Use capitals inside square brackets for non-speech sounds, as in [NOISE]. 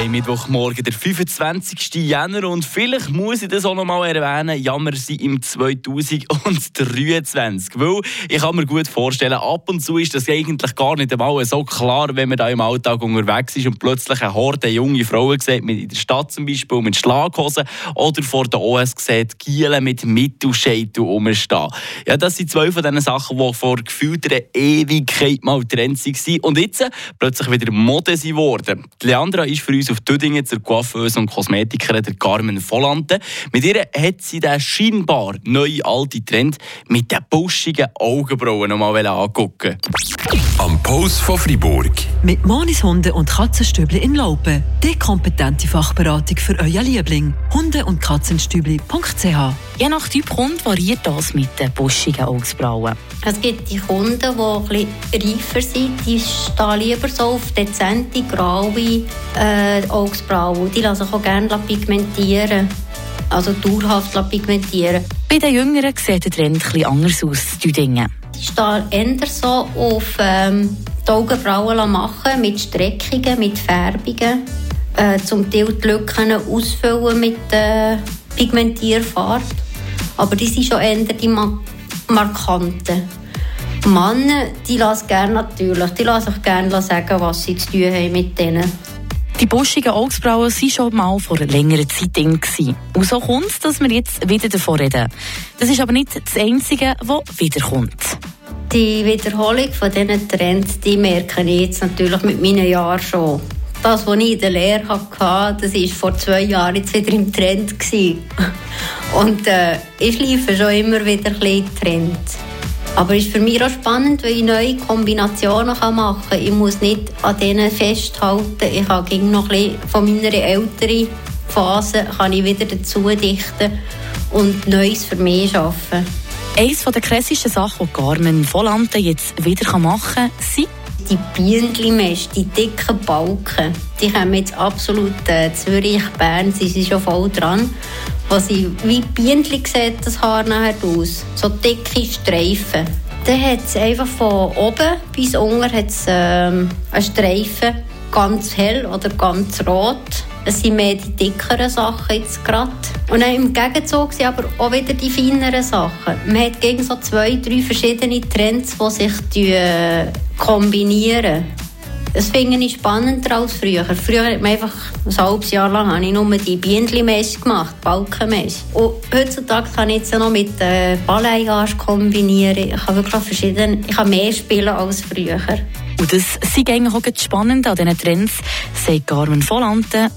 haben Mittwochmorgen, der 25. Jänner und vielleicht muss ich das auch noch mal erwähnen, Jammer sind im 2023. Weil ich kann mir gut vorstellen, ab und zu ist das eigentlich gar nicht einmal so klar, wenn man da im Alltag unterwegs ist und plötzlich eine Horde junge Frauen sieht, in der Stadt zum Beispiel mit Schlaghosen oder vor der OS sieht, Gielen mit Mittelscheitel rumstehen. Ja, das sind zwei von diesen Sachen, die vor gefühlter Ewigkeit mal Trend waren und jetzt plötzlich wieder Mode geworden. Leandra ist für uns auf Tüdingen zur Coiffeuse und Kosmetikerin der Carmen Volante. Mit ihr hat sie den scheinbar neuen alten Trend mit den buschigen Augenbrauen noch mal angucken. Am Post von Fribourg. Mit Monis Hunde und Katzenstübli in Laupen. Die kompetente Fachberatung für euer Liebling. Hunde- und Katzenstübli.ch Je nach Typ Hund variiert das mit den buschigen Augenbrauen. Es gibt die Kunden, die ein bisschen reifer sind, die stehen lieber so auf dezente, graue äh, Augenbrauen. Die lassen sich auch gerne pigmentieren. Also dauerhaft pigmentieren. Bei den Jüngeren sieht der Trend etwas anders aus, die Dinge. Die stehen eher so auf ähm, die Augenbrauen machen, mit Streckungen, mit Färbungen. Äh, zum Teil die Lücken ausfüllen mit äh, Pigmentierfarbe. Aber die sind schon eher die markanten. Männer, die lassen gerne natürlich, die lassen sich gerne sagen, was sie zu tun haben mit denen. Die buschigen Augenbrauen waren schon mal vor längerer Zeit drin. Und so kommt es, dass wir jetzt wieder davon reden. Das ist aber nicht das Einzige, was wiederkommt. Die Wiederholung von diesen Trends, die merke ich jetzt natürlich mit meinen Jahren schon. Das, was ich in der Lehre hatte, das war vor zwei Jahren jetzt wieder im Trend. [LAUGHS] Und äh, ich lief schon immer wieder ein bisschen Trend. Aber es ist für mich auch spannend, weil ich neue Kombinationen machen kann. Ich muss nicht an denen festhalten. Ich kann noch ein bisschen von meiner älteren Phase kann ich wieder dazu dichten und Neues für mich schaffen. Eines der krassesten Sachen, die Carmen Volante jetzt wieder machen kann, sind die Bienenmesh, die dicken Balken. Die kommen jetzt absolut äh, Zürich, Bern, sie sind schon voll dran. Was ich, wie Bienen sieht das Haar nachher aus. So dicke Streifen. Dann hat es einfach von oben bis unten hat's, ähm, einen Streifen, ganz hell oder ganz rot. Es sind mehr die dickeren Sachen jetzt gerade. Und dann im Gegenzug sind aber auch wieder die feineren Sachen. Man hat gegen so zwei, drei verschiedene Trends, die sich äh, kombinieren. Das finde ich spannender als früher. Früher hat man einfach ein halbes Jahr lang habe ich nur die Bienenmesse gemacht, Balkenmesse. Und heutzutage kann ich jetzt noch mit äh, Balayage kombinieren. Ich kann wirklich verschiedene, ich kann mehr spielen als früher. Und das ist eigentlich auch spannend an diesen Trends, sagt Carmen Volante.